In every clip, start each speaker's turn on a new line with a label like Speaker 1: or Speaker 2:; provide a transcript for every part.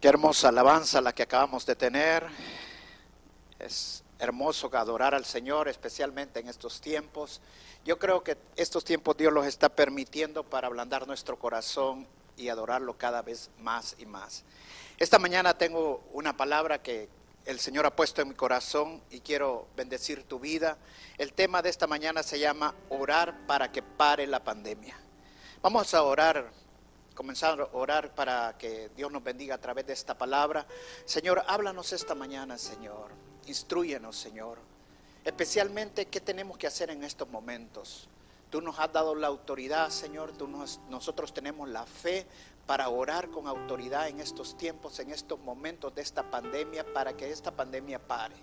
Speaker 1: Qué hermosa alabanza la que acabamos de tener. Es hermoso adorar al Señor, especialmente en estos tiempos. Yo creo que estos tiempos Dios los está permitiendo para ablandar nuestro corazón y adorarlo cada vez más y más. Esta mañana tengo una palabra que el Señor ha puesto en mi corazón y quiero bendecir tu vida. El tema de esta mañana se llama orar para que pare la pandemia. Vamos a orar comenzar a orar para que Dios nos bendiga a través de esta palabra. Señor, háblanos esta mañana, Señor. Instruyenos, Señor. Especialmente qué tenemos que hacer en estos momentos. Tú nos has dado la autoridad, Señor. Tú nosotros tenemos la fe para orar con autoridad en estos tiempos, en estos momentos de esta pandemia, para que esta pandemia pare.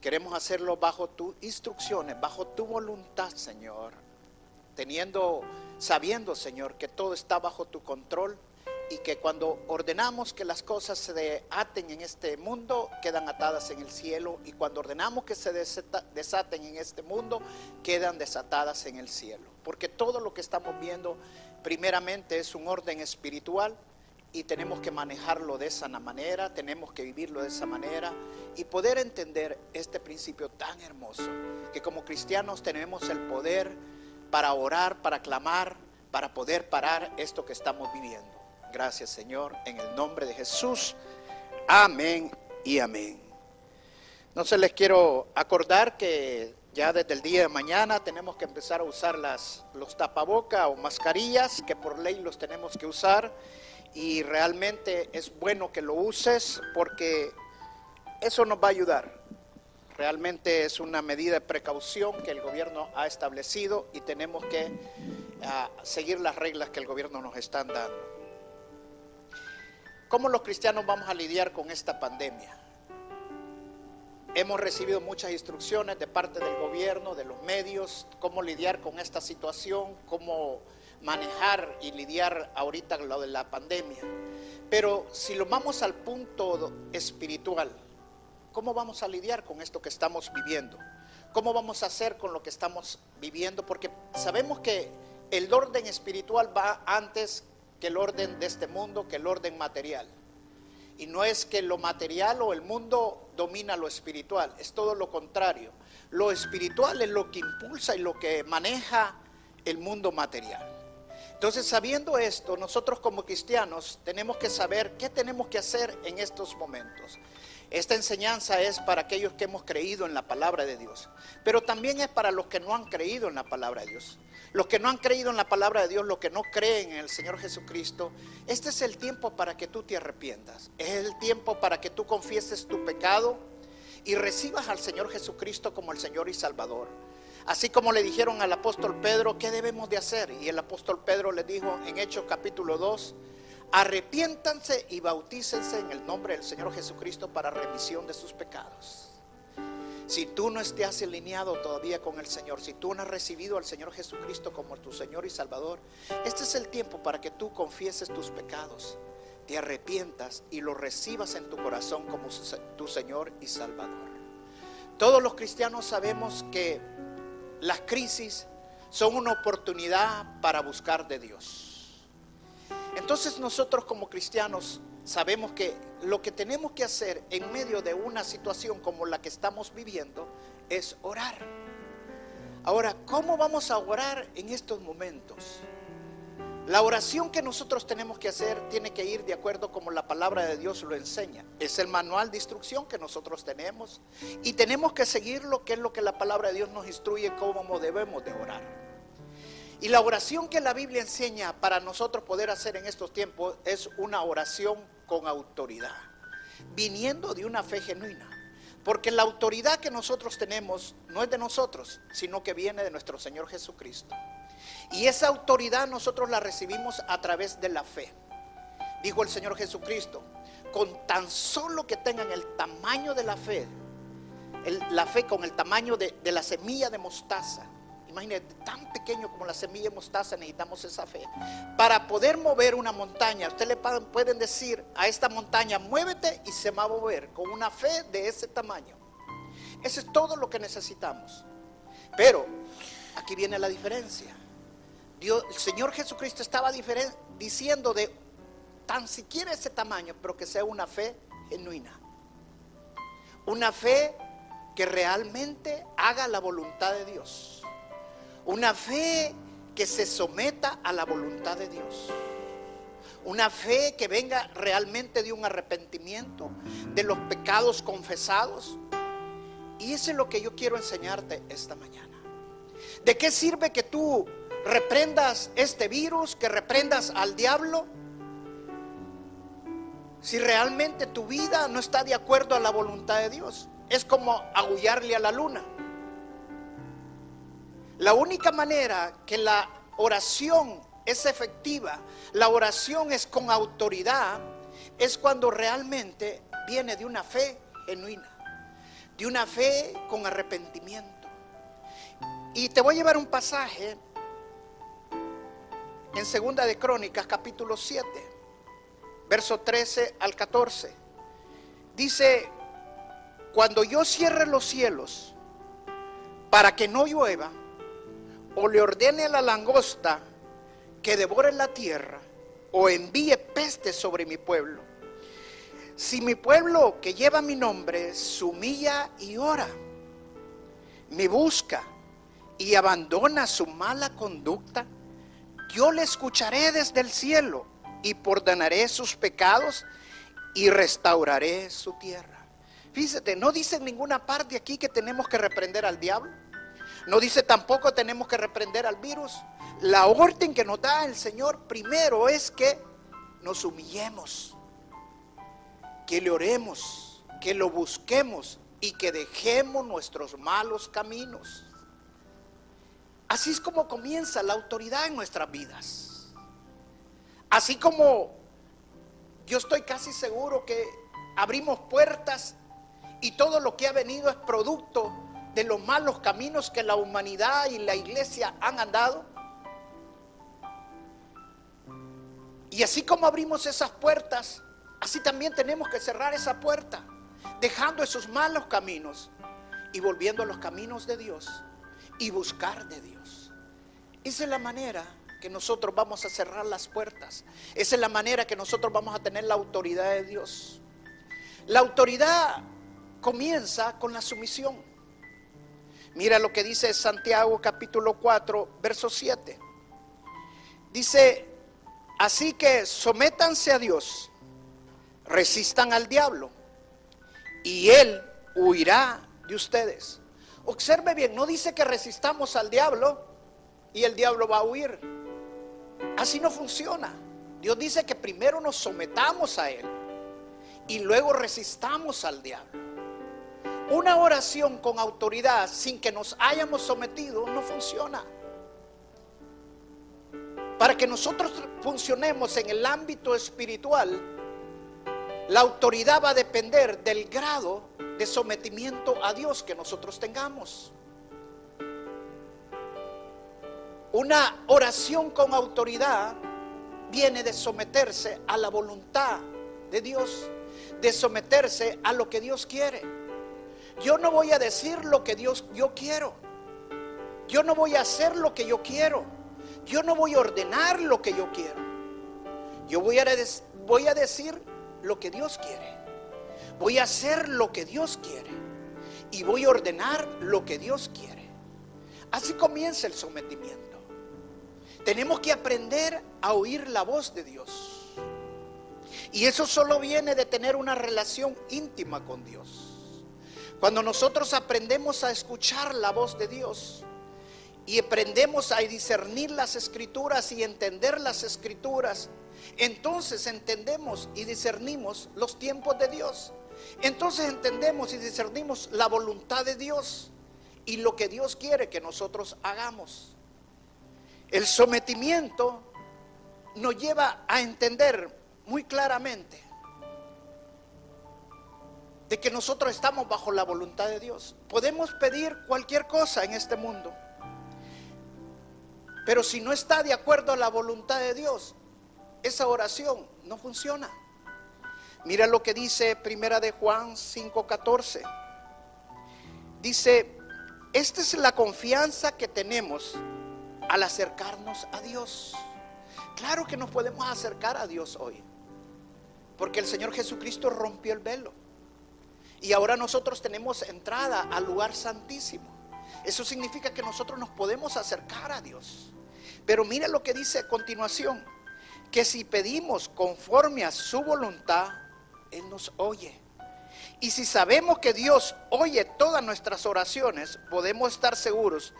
Speaker 1: Queremos hacerlo bajo tus instrucciones, bajo tu voluntad, Señor teniendo, sabiendo, Señor, que todo está bajo tu control y que cuando ordenamos que las cosas se aten en este mundo, quedan atadas en el cielo, y cuando ordenamos que se desaten en este mundo, quedan desatadas en el cielo. Porque todo lo que estamos viendo, primeramente, es un orden espiritual, y tenemos que manejarlo de esa manera, tenemos que vivirlo de esa manera y poder entender este principio tan hermoso, que como cristianos tenemos el poder para orar, para clamar, para poder parar esto que estamos viviendo. Gracias Señor, en el nombre de Jesús. Amén y amén. Se les quiero acordar que ya desde el día de mañana tenemos que empezar a usar las, los tapaboca o mascarillas, que por ley los tenemos que usar. Y realmente es bueno que lo uses porque eso nos va a ayudar. Realmente es una medida de precaución que el gobierno ha establecido y tenemos que ah, seguir las reglas que el gobierno nos está dando. ¿Cómo los cristianos vamos a lidiar con esta pandemia? Hemos recibido muchas instrucciones de parte del gobierno, de los medios, cómo lidiar con esta situación, cómo manejar y lidiar ahorita lo de la pandemia. Pero si lo vamos al punto espiritual, ¿Cómo vamos a lidiar con esto que estamos viviendo? ¿Cómo vamos a hacer con lo que estamos viviendo? Porque sabemos que el orden espiritual va antes que el orden de este mundo, que el orden material. Y no es que lo material o el mundo domina lo espiritual, es todo lo contrario. Lo espiritual es lo que impulsa y lo que maneja el mundo material. Entonces, sabiendo esto, nosotros como cristianos tenemos que saber qué tenemos que hacer en estos momentos. Esta enseñanza es para aquellos que hemos creído en la palabra de Dios, pero también es para los que no han creído en la palabra de Dios. Los que no han creído en la palabra de Dios, los que no creen en el Señor Jesucristo, este es el tiempo para que tú te arrepientas. Es el tiempo para que tú confieses tu pecado y recibas al Señor Jesucristo como el Señor y Salvador. Así como le dijeron al apóstol Pedro, ¿qué debemos de hacer? Y el apóstol Pedro le dijo en Hechos capítulo 2, arrepiéntanse y bautícense en el nombre del Señor Jesucristo para remisión de sus pecados. Si tú no estés alineado todavía con el Señor, si tú no has recibido al Señor Jesucristo como tu Señor y Salvador, este es el tiempo para que tú confieses tus pecados, te arrepientas y lo recibas en tu corazón como tu Señor y Salvador. Todos los cristianos sabemos que las crisis son una oportunidad para buscar de Dios. Entonces nosotros como cristianos sabemos que lo que tenemos que hacer en medio de una situación como la que estamos viviendo es orar. Ahora, ¿cómo vamos a orar en estos momentos? La oración que nosotros tenemos que hacer tiene que ir de acuerdo como la palabra de Dios lo enseña. Es el manual de instrucción que nosotros tenemos y tenemos que seguir lo que es lo que la palabra de Dios nos instruye cómo debemos de orar. Y la oración que la Biblia enseña para nosotros poder hacer en estos tiempos es una oración con autoridad, viniendo de una fe genuina. Porque la autoridad que nosotros tenemos no es de nosotros, sino que viene de nuestro Señor Jesucristo. Y esa autoridad nosotros la recibimos a través de la fe. Dijo el Señor Jesucristo, con tan solo que tengan el tamaño de la fe, la fe con el tamaño de, la semilla de mostaza, Imagínate, tan pequeño como la semilla de mostaza necesitamos esa fe. Para poder mover una montaña, usted le pueden decir a esta montaña, muévete y se va a mover con una fe de ese tamaño. Eso es todo lo que necesitamos. Pero aquí viene la diferencia. Dios, el Señor Jesucristo estaba diciendo de tan siquiera ese tamaño, pero que sea una fe genuina. Una fe que realmente haga la voluntad de Dios. Una fe que se someta a la voluntad de Dios. Una fe que venga realmente de un arrepentimiento de los pecados confesados. Y eso es lo que yo quiero enseñarte esta mañana. ¿De qué sirve que tú reprendas este virus, que reprendas al diablo? Si realmente tu vida no está de acuerdo a la voluntad de Dios. Es como agullarle a la luna. La única manera que la oración es efectiva, la oración es con autoridad, es cuando realmente viene de una fe genuina, de una fe con arrepentimiento. Y te voy a llevar un pasaje en Segunda de Crónicas, capítulo 7, verso 13 al 14. Dice, cuando yo cierre los cielos para que no llueva, o le ordene a la langosta que devore la tierra, o envíe peste sobre mi pueblo. Si mi pueblo que lleva mi nombre se humilla y ora, me busca y abandona su mala conducta, yo le escucharé desde el cielo y perdonaré sus pecados y restauraré su tierra. Fíjate, no dice en ninguna parte aquí que tenemos que reprender al diablo. No dice tampoco tenemos que reprender al virus. La orden que nos da el Señor primero es que nos humillemos, que le oremos, que lo busquemos y que dejemos nuestros malos caminos. Así es como comienza la autoridad en nuestras vidas. Así como yo estoy casi seguro que abrimos puertas y todo lo que ha venido es producto de los malos caminos que la humanidad y la iglesia han andado? Y así como abrimos esas puertas, así también tenemos que cerrar esa puerta, dejando esos malos caminos y volviendo a los caminos de Dios y buscar de Dios. Esa es la manera que nosotros vamos a cerrar las puertas. Esa es la manera que nosotros vamos a tener la autoridad de Dios. La autoridad comienza con la sumisión. Mira lo que dice Santiago capítulo 4, verso 7. Dice, así que sométanse a Dios, resistan al diablo y él huirá de ustedes. Observe bien, no dice que resistamos al diablo y el diablo va a huir. Así no funciona. Dios dice que primero nos sometamos a él y luego resistamos al diablo. Una oración con autoridad sin que nos hayamos sometido no funciona. Para que nosotros funcionemos en el ámbito espiritual, la autoridad va a depender del grado de sometimiento a Dios que nosotros tengamos. Una oración con autoridad viene de someterse a la voluntad de Dios, de someterse a lo que Dios quiere. Yo no voy a decir lo que Dios yo quiero. Yo no voy a hacer lo que yo quiero. Yo no voy a ordenar lo que yo quiero. Yo voy a, voy a decir lo que Dios quiere. Voy a hacer lo que Dios quiere. Y voy a ordenar lo que Dios quiere. Así comienza el sometimiento. Tenemos que aprender a oír la voz de Dios. Y eso solo viene de tener una relación íntima con Dios. Cuando nosotros aprendemos a escuchar la voz de Dios y aprendemos a discernir las escrituras y entender las escrituras, entonces entendemos y discernimos los tiempos de Dios. Entonces entendemos y discernimos la voluntad de Dios y lo que Dios quiere que nosotros hagamos. El sometimiento nos lleva a entender muy claramente de que nosotros estamos bajo la voluntad de Dios. Podemos pedir cualquier cosa en este mundo, pero si no está de acuerdo a la voluntad de Dios, esa oración no funciona. Mira lo que dice Primera de Juan 5:14. Dice, esta es la confianza que tenemos al acercarnos a Dios. Claro que nos podemos acercar a Dios hoy, porque el Señor Jesucristo rompió el velo. Y ahora nosotros tenemos entrada al lugar santísimo. Eso significa que nosotros nos podemos acercar a Dios. Pero mira lo que dice a continuación, que si pedimos conforme a su voluntad, Él nos oye. Y si sabemos que Dios oye todas nuestras oraciones, podemos estar seguros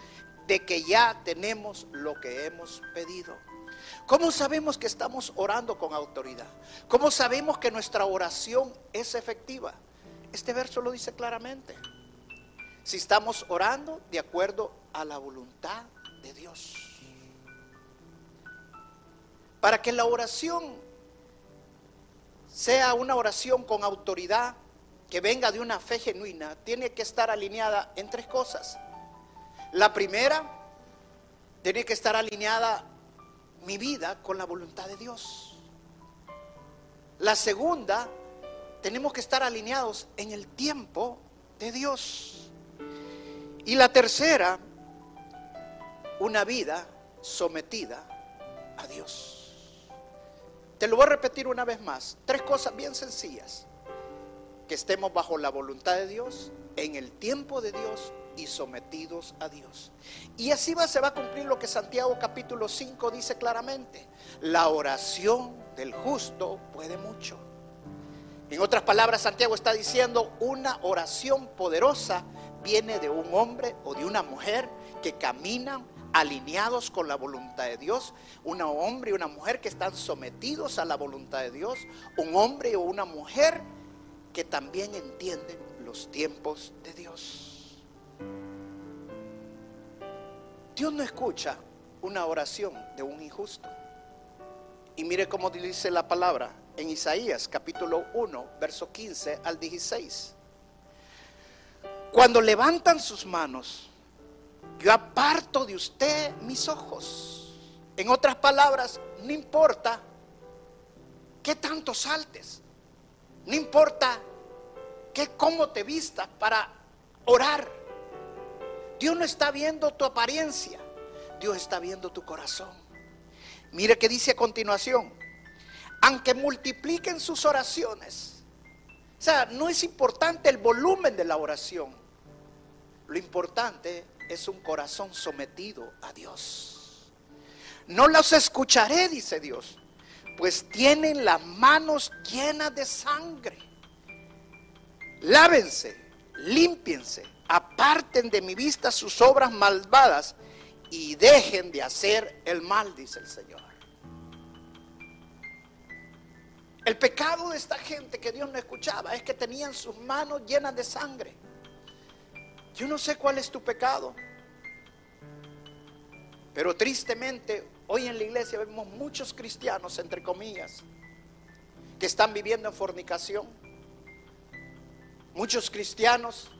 Speaker 1: de que ya tenemos lo que hemos pedido. ¿Cómo sabemos que estamos orando con autoridad? ¿Cómo sabemos que nuestra oración es efectiva? Este verso lo dice claramente. Si estamos orando de acuerdo a la voluntad de Dios. Para que la oración sea una oración con autoridad, que venga de una fe genuina, tiene que estar alineada en tres cosas. La primera, tiene que estar alineada mi vida con la voluntad de Dios. La segunda, tenemos que estar alineados en el tiempo de Dios. Y la tercera, una vida sometida a Dios. Te lo voy a repetir una vez más. Tres cosas bien sencillas. Que estemos bajo la voluntad de Dios, en el tiempo de Dios y sometidos a Dios. Y así va, se va a cumplir lo que Santiago capítulo 5 dice claramente. La oración del justo puede mucho. En otras palabras, Santiago está diciendo, una oración poderosa viene de un hombre o de una mujer que caminan alineados con la voluntad de Dios, un hombre y una mujer que están sometidos a la voluntad de Dios, un hombre o una mujer que también entienden los tiempos de Dios. Dios no escucha una oración de un injusto. Y mire cómo dice la palabra en Isaías capítulo 1, verso 15 al 16. Cuando levantan sus manos, yo aparto de usted mis ojos. En otras palabras, no importa qué tanto saltes, no importa qué cómo te vistas para orar. Dios no está viendo tu apariencia, Dios está viendo tu corazón. Mire que dice a continuación, aunque multipliquen sus oraciones, o sea, no es importante el volumen de la oración, lo importante es un corazón sometido a Dios. No los escucharé, dice Dios, pues tienen las manos llenas de sangre. Lávense, límpiense aparten de mi vista sus obras malvadas y dejen de hacer el mal, dice el Señor. El pecado de esta gente que Dios no escuchaba es que tenían sus manos llenas de sangre. Yo no sé cuál es tu pecado, pero tristemente hoy en la iglesia vemos muchos cristianos, entre comillas, que están viviendo en fornicación. Muchos cristianos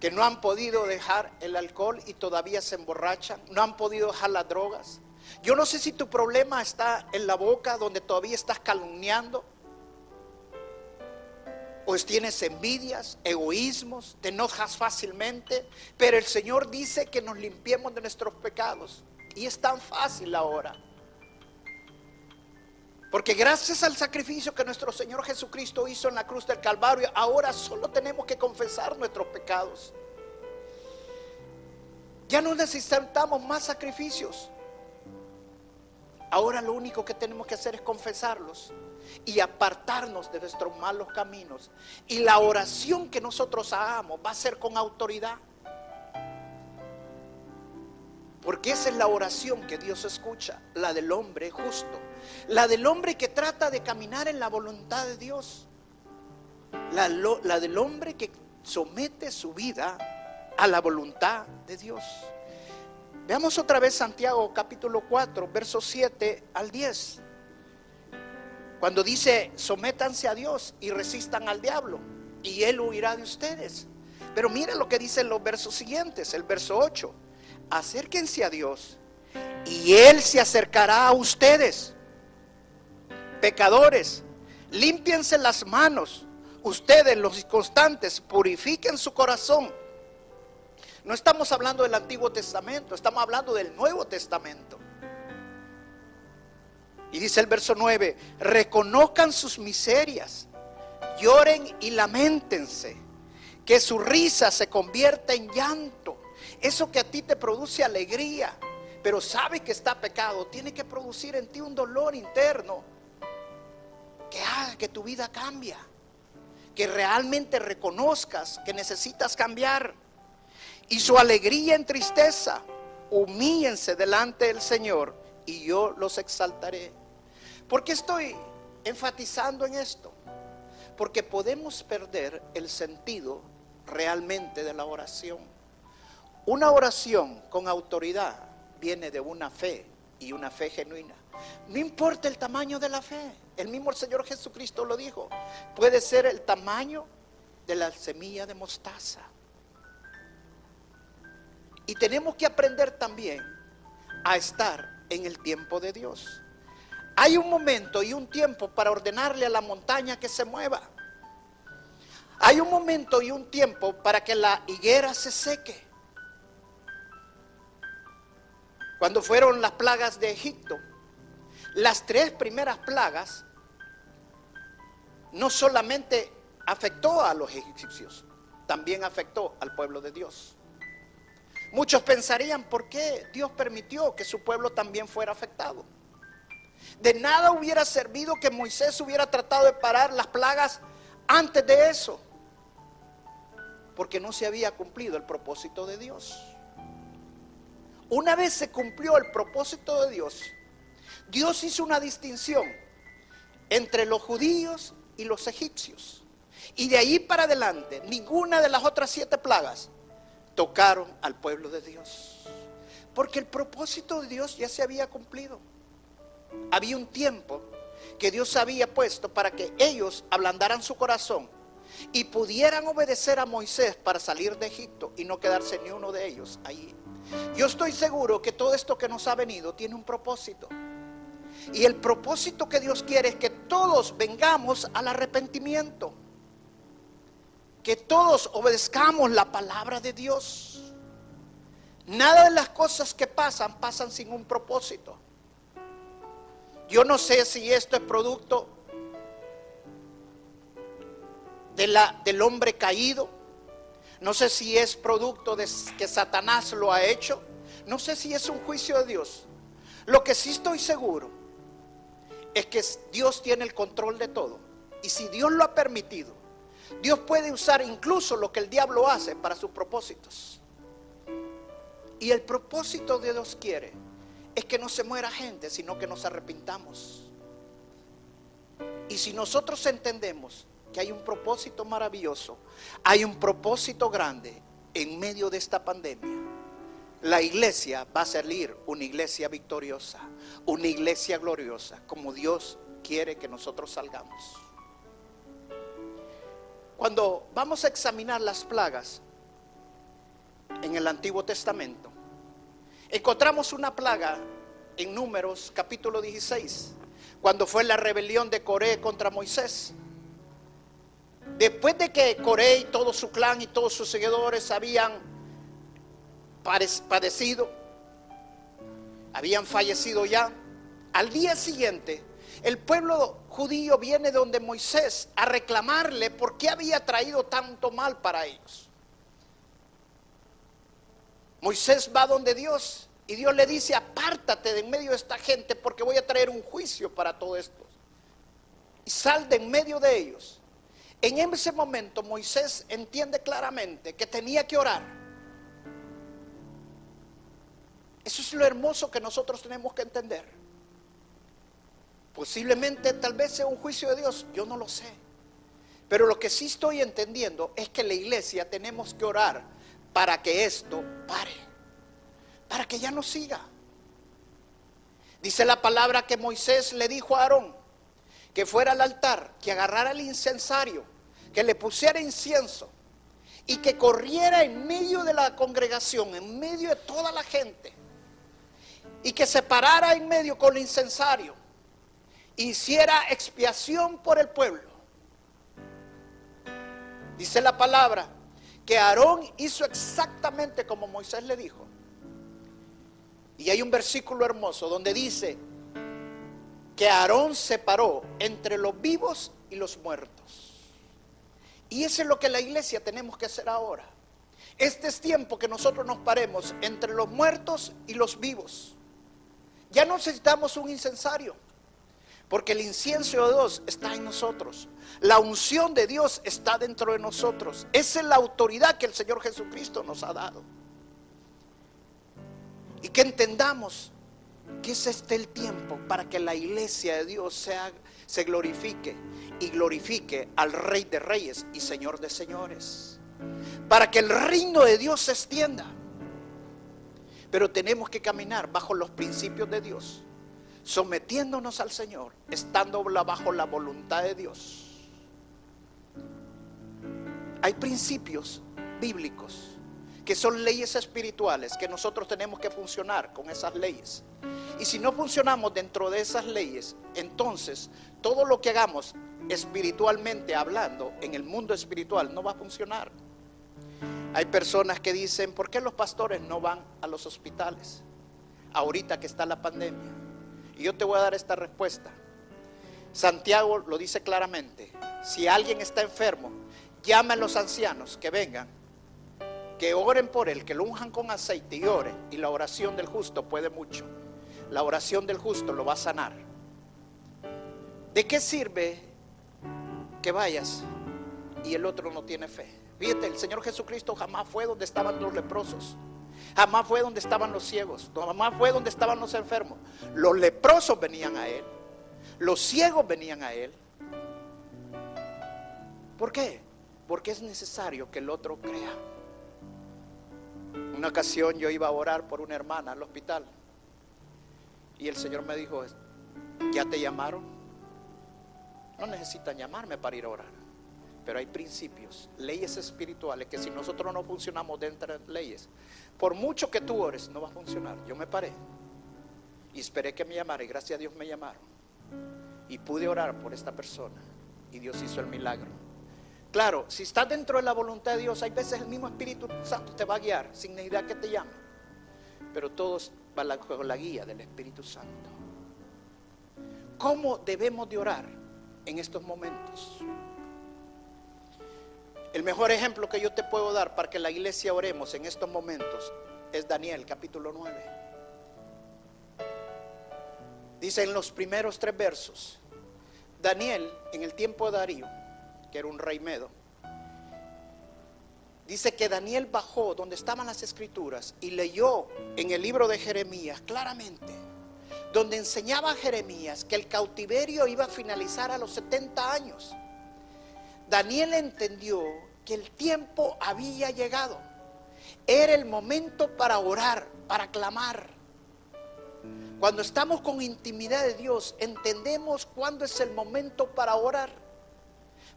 Speaker 1: que no han podido dejar el alcohol y todavía se emborrachan, no han podido dejar las drogas. Yo no sé si tu problema está en la boca donde todavía estás calumniando, o tienes envidias, egoísmos, te enojas fácilmente, pero el Señor dice que nos limpiemos de nuestros pecados. Y es tan fácil ahora. Porque gracias al sacrificio que nuestro Señor Jesucristo hizo en la cruz del Calvario, ahora solo tenemos que confesar nuestros pecados. Ya no necesitamos más sacrificios. Ahora lo único que tenemos que hacer es confesarlos y apartarnos de nuestros malos caminos. Y la oración que nosotros hagamos va a ser con autoridad. Porque esa es la oración que Dios escucha, la del hombre justo, la del hombre que trata de caminar en la voluntad de Dios, la, la del hombre que somete su vida a la voluntad de Dios. Veamos otra vez Santiago capítulo 4, versos 7 al 10. Cuando dice, sométanse a Dios y resistan al diablo, y él huirá de ustedes. Pero mire lo que dicen los versos siguientes, el verso 8. Acérquense a Dios y Él se acercará a ustedes. Pecadores, límpiense las manos. Ustedes, los inconstantes, purifiquen su corazón. No estamos hablando del Antiguo Testamento, estamos hablando del Nuevo Testamento. Y dice el verso 9, reconozcan sus miserias, lloren y lamentense, que su risa se convierta en llanto. Eso que a ti te produce alegría, pero sabe que está pecado, tiene que producir en ti un dolor interno que haga que tu vida cambia, que realmente reconozcas que necesitas cambiar. Y su alegría en tristeza, humíllense delante del Señor y yo los exaltaré. ¿Por qué estoy enfatizando en esto? Porque podemos perder el sentido realmente de la oración. Una oración con autoridad viene de una fe y una fe genuina. No importa el tamaño de la fe, el mismo Señor Jesucristo lo dijo, puede ser el tamaño de la semilla de mostaza. Y tenemos que aprender también a estar en el tiempo de Dios. Hay un momento y un tiempo para ordenarle a la montaña que se mueva. Hay un momento y un tiempo para que la higuera se seque. Cuando fueron las plagas de Egipto, las tres primeras plagas no solamente afectó a los egipcios, también afectó al pueblo de Dios. Muchos pensarían, ¿por qué Dios permitió que su pueblo también fuera afectado? De nada hubiera servido que Moisés hubiera tratado de parar las plagas antes de eso, porque no se había cumplido el propósito de Dios. Una vez se cumplió el propósito de Dios, Dios hizo una distinción entre los judíos y los egipcios. Y de ahí para adelante, ninguna de las otras siete plagas tocaron al pueblo de Dios. Porque el propósito de Dios ya se había cumplido. Había un tiempo que Dios había puesto para que ellos ablandaran su corazón y pudieran obedecer a Moisés para salir de Egipto y no quedarse ni uno de ellos ahí. Yo estoy seguro que todo esto que nos ha venido tiene un propósito. Y el propósito que Dios quiere es que todos vengamos al arrepentimiento que todos obedezcamos la palabra de Dios. Nada de las cosas que pasan pasan sin un propósito. Yo no sé si esto es producto de la, del hombre caído. No sé si es producto de que Satanás lo ha hecho. No sé si es un juicio de Dios. Lo que sí estoy seguro es que Dios tiene el control de todo. Y si Dios lo ha permitido, Dios puede usar incluso lo que el diablo hace para sus propósitos. Y el propósito de Dios quiere es que no se muera gente, sino que nos arrepintamos. Y si nosotros entendemos que hay un propósito maravilloso, hay un propósito grande en medio de esta pandemia, la iglesia va a salir una iglesia victoriosa, una iglesia gloriosa, como Dios quiere que nosotros salgamos. Cuando vamos a examinar las plagas en el Antiguo Testamento, encontramos una plaga en Números capítulo 16, cuando fue la rebelión de Coré contra Moisés. Después de que Coré y todo su clan y todos sus seguidores habían padecido, habían fallecido ya, al día siguiente el pueblo judío viene donde Moisés a reclamarle por qué había traído tanto mal para ellos. Moisés va donde Dios y Dios le dice, apártate de en medio de esta gente porque voy a traer un juicio para todo esto. Y sal de en medio de ellos. En ese momento Moisés entiende claramente que tenía que orar. Eso es lo hermoso que nosotros tenemos que entender. Posiblemente tal vez sea un juicio de Dios, yo no lo sé. Pero lo que sí estoy entendiendo es que la iglesia tenemos que orar para que esto pare, para que ya no siga. Dice la palabra que Moisés le dijo a Aarón que fuera al altar, que agarrara el incensario, que le pusiera incienso y que corriera en medio de la congregación, en medio de toda la gente, y que se parara en medio con el incensario, hiciera expiación por el pueblo. Dice la palabra que Aarón hizo exactamente como Moisés le dijo. Y hay un versículo hermoso donde dice que Aarón separó entre los vivos y los muertos. Y eso es lo que la iglesia tenemos que hacer ahora. Este es tiempo que nosotros nos paremos entre los muertos y los vivos. Ya no necesitamos un incensario, porque el incienso de Dios está en nosotros. La unción de Dios está dentro de nosotros. Esa es la autoridad que el Señor Jesucristo nos ha dado. Y que entendamos que es este el tiempo para que la iglesia de Dios sea, se glorifique y glorifique al Rey de Reyes y Señor de Señores. Para que el reino de Dios se extienda. Pero tenemos que caminar bajo los principios de Dios, sometiéndonos al Señor, estando bajo la voluntad de Dios. Hay principios bíblicos que son leyes espirituales que nosotros tenemos que funcionar con esas leyes. Y si no funcionamos dentro de esas leyes, entonces todo lo que hagamos espiritualmente hablando en el mundo espiritual no va a funcionar. Hay personas que dicen, ¿por qué los pastores no van a los hospitales? Ahorita que está la pandemia. Y yo te voy a dar esta respuesta. Santiago lo dice claramente. Si alguien está enfermo, llama a los ancianos que vengan, que oren por él, que lo unjan con aceite y oren. Y la oración del justo puede mucho. La oración del justo lo va a sanar. ¿De qué sirve que vayas y el otro no tiene fe? Fíjate, el Señor Jesucristo jamás fue donde estaban los leprosos. Jamás fue donde estaban los ciegos. Jamás fue donde estaban los enfermos. Los leprosos venían a Él. Los ciegos venían a Él. ¿Por qué? Porque es necesario que el otro crea. Una ocasión yo iba a orar por una hermana al hospital. Y el Señor me dijo, ¿ya te llamaron? No necesitan llamarme para ir a orar. Pero hay principios, leyes espirituales que si nosotros no funcionamos dentro de leyes, por mucho que tú ores, no va a funcionar. Yo me paré y esperé que me llamara y gracias a Dios me llamaron. Y pude orar por esta persona y Dios hizo el milagro. Claro, si estás dentro de la voluntad de Dios, hay veces el mismo Espíritu Santo te va a guiar sin necesidad que te llame. Pero todos van bajo la guía del Espíritu Santo. ¿Cómo debemos de orar en estos momentos? El mejor ejemplo que yo te puedo dar para que la iglesia oremos en estos momentos es Daniel capítulo 9. Dice en los primeros tres versos, Daniel en el tiempo de Darío, que era un rey medo, dice que Daniel bajó donde estaban las escrituras y leyó en el libro de Jeremías claramente, donde enseñaba a Jeremías que el cautiverio iba a finalizar a los 70 años Daniel entendió que el tiempo había llegado. Era el momento para orar, para clamar. Cuando estamos con intimidad de Dios, entendemos cuándo es el momento para orar,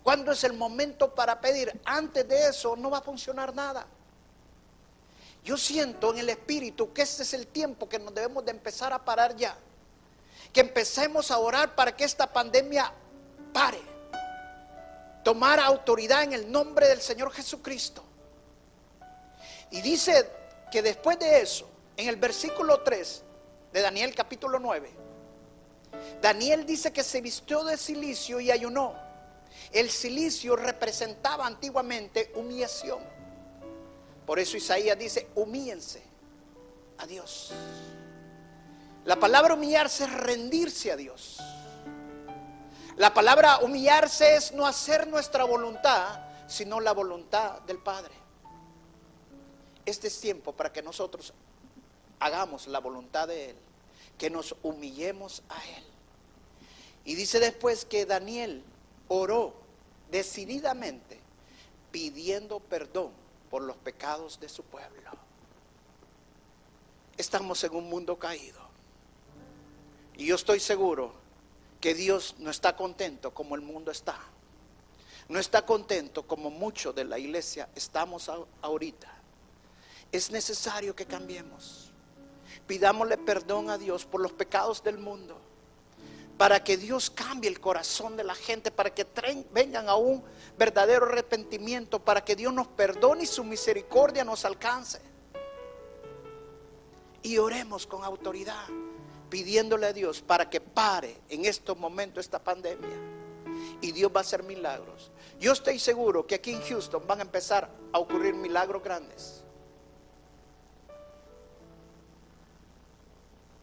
Speaker 1: cuándo es el momento para pedir. Antes de eso no va a funcionar nada. Yo siento en el Espíritu que este es el tiempo que nos debemos de empezar a parar ya. Que empecemos a orar para que esta pandemia pare tomar autoridad en el nombre del Señor Jesucristo. Y dice que después de eso, en el versículo 3 de Daniel capítulo 9, Daniel dice que se vistió de silicio y ayunó. El silicio representaba antiguamente humillación. Por eso Isaías dice, humíense a Dios. La palabra humillarse es rendirse a Dios. La palabra humillarse es no hacer nuestra voluntad, sino la voluntad del Padre. Este es tiempo para que nosotros hagamos la voluntad de Él, que nos humillemos a Él. Y dice después que Daniel oró decididamente pidiendo perdón por los pecados de su pueblo. Estamos en un mundo caído. Y yo estoy seguro que Dios no está contento como el mundo está. No está contento como muchos de la iglesia estamos ahorita. Es necesario que cambiemos. Pidámosle perdón a Dios por los pecados del mundo. Para que Dios cambie el corazón de la gente, para que vengan a un verdadero arrepentimiento, para que Dios nos perdone y su misericordia nos alcance. Y oremos con autoridad pidiéndole a Dios para que pare en estos momentos esta pandemia. Y Dios va a hacer milagros. Yo estoy seguro que aquí en Houston van a empezar a ocurrir milagros grandes.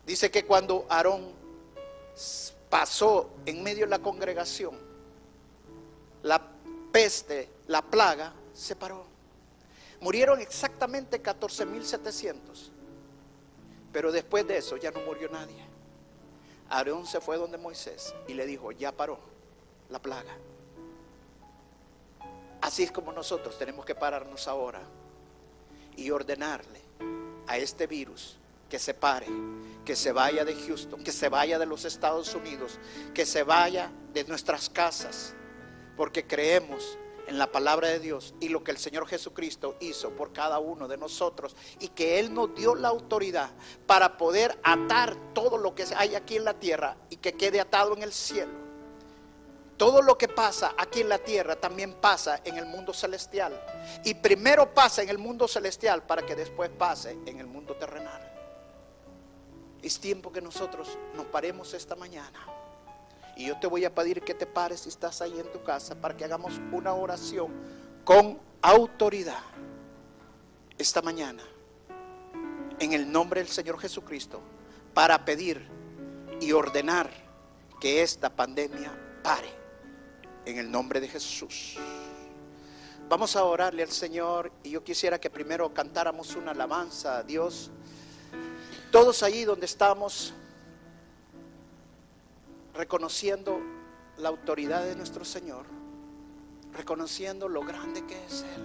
Speaker 1: Dice que cuando Aarón pasó en medio de la congregación, la peste, la plaga, se paró. Murieron exactamente 14.700. Pero después de eso ya no murió nadie. Aarón se fue donde Moisés y le dijo, ya paró la plaga. Así es como nosotros tenemos que pararnos ahora y ordenarle a este virus que se pare, que se vaya de Houston, que se vaya de los Estados Unidos, que se vaya de nuestras casas, porque creemos en la palabra de Dios y lo que el Señor Jesucristo hizo por cada uno de nosotros y que Él nos dio la autoridad para poder atar todo lo que hay aquí en la tierra y que quede atado en el cielo. Todo lo que pasa aquí en la tierra también pasa en el mundo celestial. Y primero pasa en el mundo celestial para que después pase en el mundo terrenal. Es tiempo que nosotros nos paremos esta mañana y yo te voy a pedir que te pares si estás ahí en tu casa para que hagamos una oración con autoridad esta mañana en el nombre del Señor Jesucristo para pedir y ordenar que esta pandemia pare en el nombre de Jesús. Vamos a orarle al Señor y yo quisiera que primero cantáramos una alabanza a Dios. Todos allí donde estamos, reconociendo la autoridad de nuestro Señor, reconociendo lo grande que es
Speaker 2: Él.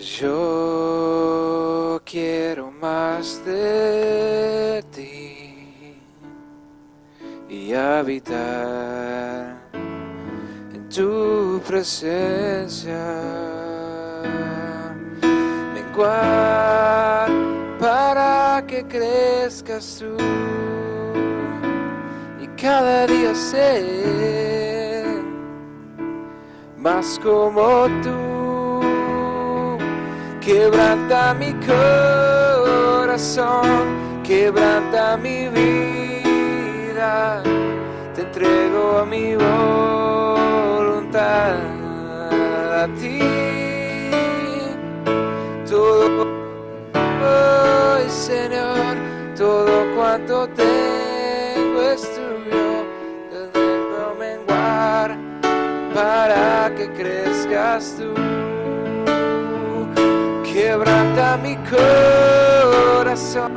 Speaker 2: Yo quiero más de ti y habitar en tu presencia. Menguar para que crezcas tú y cada día ser más como tú. Quebranta mi corazón, quebranta mi vida, te entrego a mi voluntad a ti. Señor, todo cuanto tengo es tuyo, te dejo menguar para que crezcas tú. Quebranta mi corazón,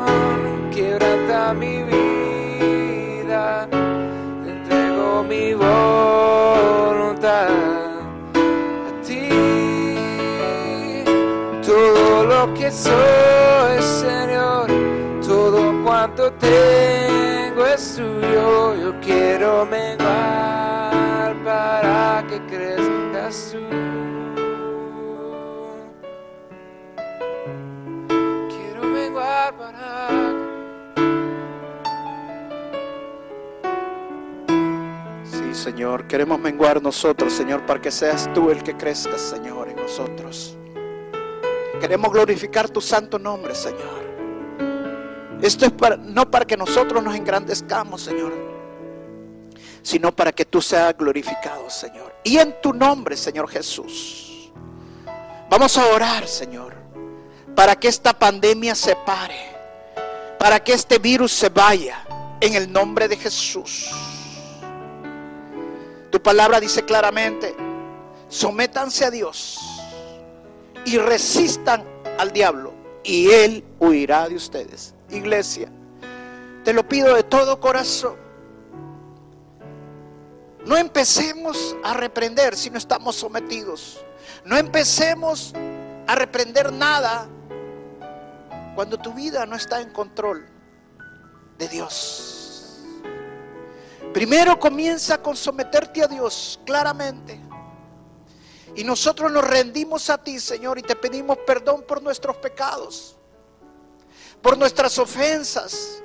Speaker 2: quebranta mi vida, te entrego mi voluntad a ti. Todo lo que soy, cuanto tengo es tuyo. Yo quiero menguar para que crezcas tú. Quiero menguar para
Speaker 1: Sí, Señor, queremos menguar nosotros, Señor, para que seas tú el que crezcas, Señor, en nosotros. Queremos glorificar tu santo nombre, Señor. Esto es para, no para que nosotros nos engrandezcamos, Señor, sino para que tú seas glorificado, Señor. Y en tu nombre, Señor Jesús. Vamos a orar, Señor, para que esta pandemia se pare, para que este virus se vaya, en el nombre de Jesús. Tu palabra dice claramente, sométanse a Dios y resistan al diablo y él huirá de ustedes. Iglesia, te lo pido de todo corazón. No empecemos a reprender si no estamos sometidos. No empecemos a reprender nada cuando tu vida no está en control de Dios. Primero comienza con someterte a Dios claramente. Y nosotros nos rendimos a ti, Señor, y te pedimos perdón por nuestros pecados, por nuestras ofensas.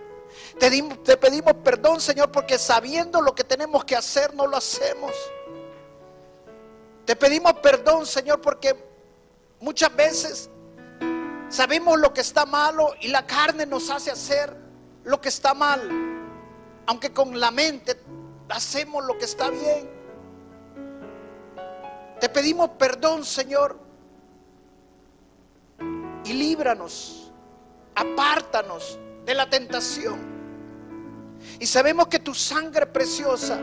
Speaker 1: Te, pedimos perdón, Señor, porque sabiendo lo que tenemos que hacer, no lo hacemos. Te pedimos perdón, Señor, porque muchas veces sabemos lo que está malo y la carne nos hace hacer lo que está mal, aunque con la mente hacemos lo que está bien. Te pedimos perdón, Señor, y líbranos, apártanos de la tentación. Y sabemos que tu sangre preciosa,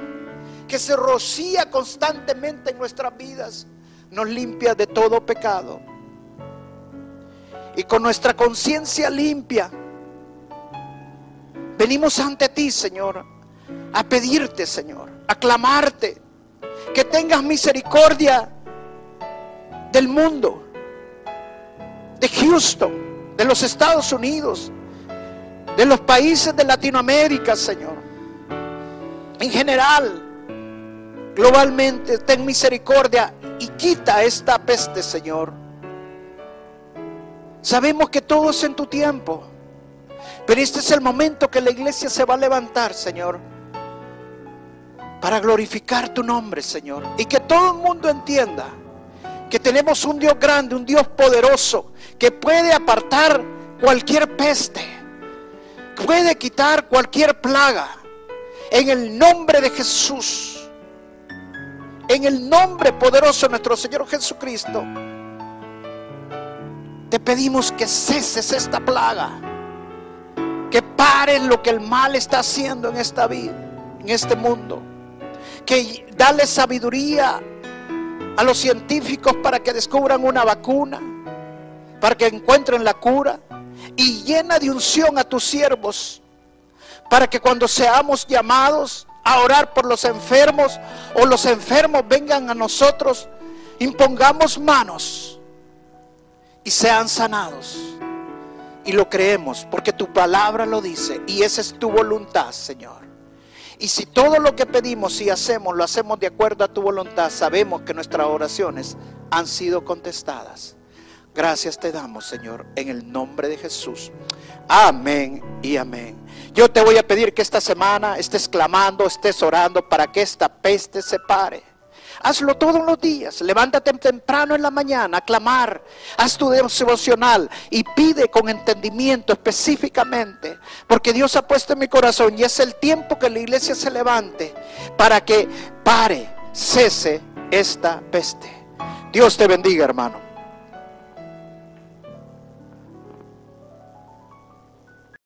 Speaker 1: que se rocía constantemente en nuestras vidas, nos limpia de todo pecado. Y con nuestra conciencia limpia, Venimos ante ti, Señor, a pedirte, Señor, a clamarte, que tengas misericordia del mundo, de Houston, de los Estados Unidos, de los países de Latinoamérica, Señor. En general, globalmente, ten misericordia y quita esta peste, Señor. Sabemos que todo es en tu tiempo. Pero este es el momento que la iglesia se va a levantar, Señor, para glorificar tu nombre, Señor. Y que todo el mundo entienda que tenemos un Dios grande, un Dios poderoso, que puede apartar cualquier peste, puede quitar cualquier plaga. En el nombre de Jesús, en el nombre poderoso de nuestro Señor Jesucristo, te pedimos que ceses esta plaga que paren lo que el mal está haciendo en esta vida, en este mundo. Que dale sabiduría a los científicos para que descubran una vacuna, para que encuentren la cura. Y llena de unción a tus siervos, para que cuando seamos llamados a orar por los enfermos o los enfermos vengan a nosotros, impongamos manos y sean sanados. Y lo creemos porque tu palabra lo dice y esa es tu voluntad, Señor. Y si todo lo que pedimos y hacemos lo hacemos de acuerdo a tu voluntad, sabemos que nuestras oraciones han sido contestadas. Gracias te damos, Señor, en el nombre de Jesús. Amén y amén. Yo te voy a pedir que esta semana estés clamando, estés orando para que esta peste se pare. Hazlo todos los días. Levántate temprano en la mañana clamar. Haz tu devocional y pide con entendimiento específicamente. Porque Dios ha puesto en mi corazón y es el tiempo que la iglesia se levante para que pare, cese esta peste. Dios te bendiga, hermano.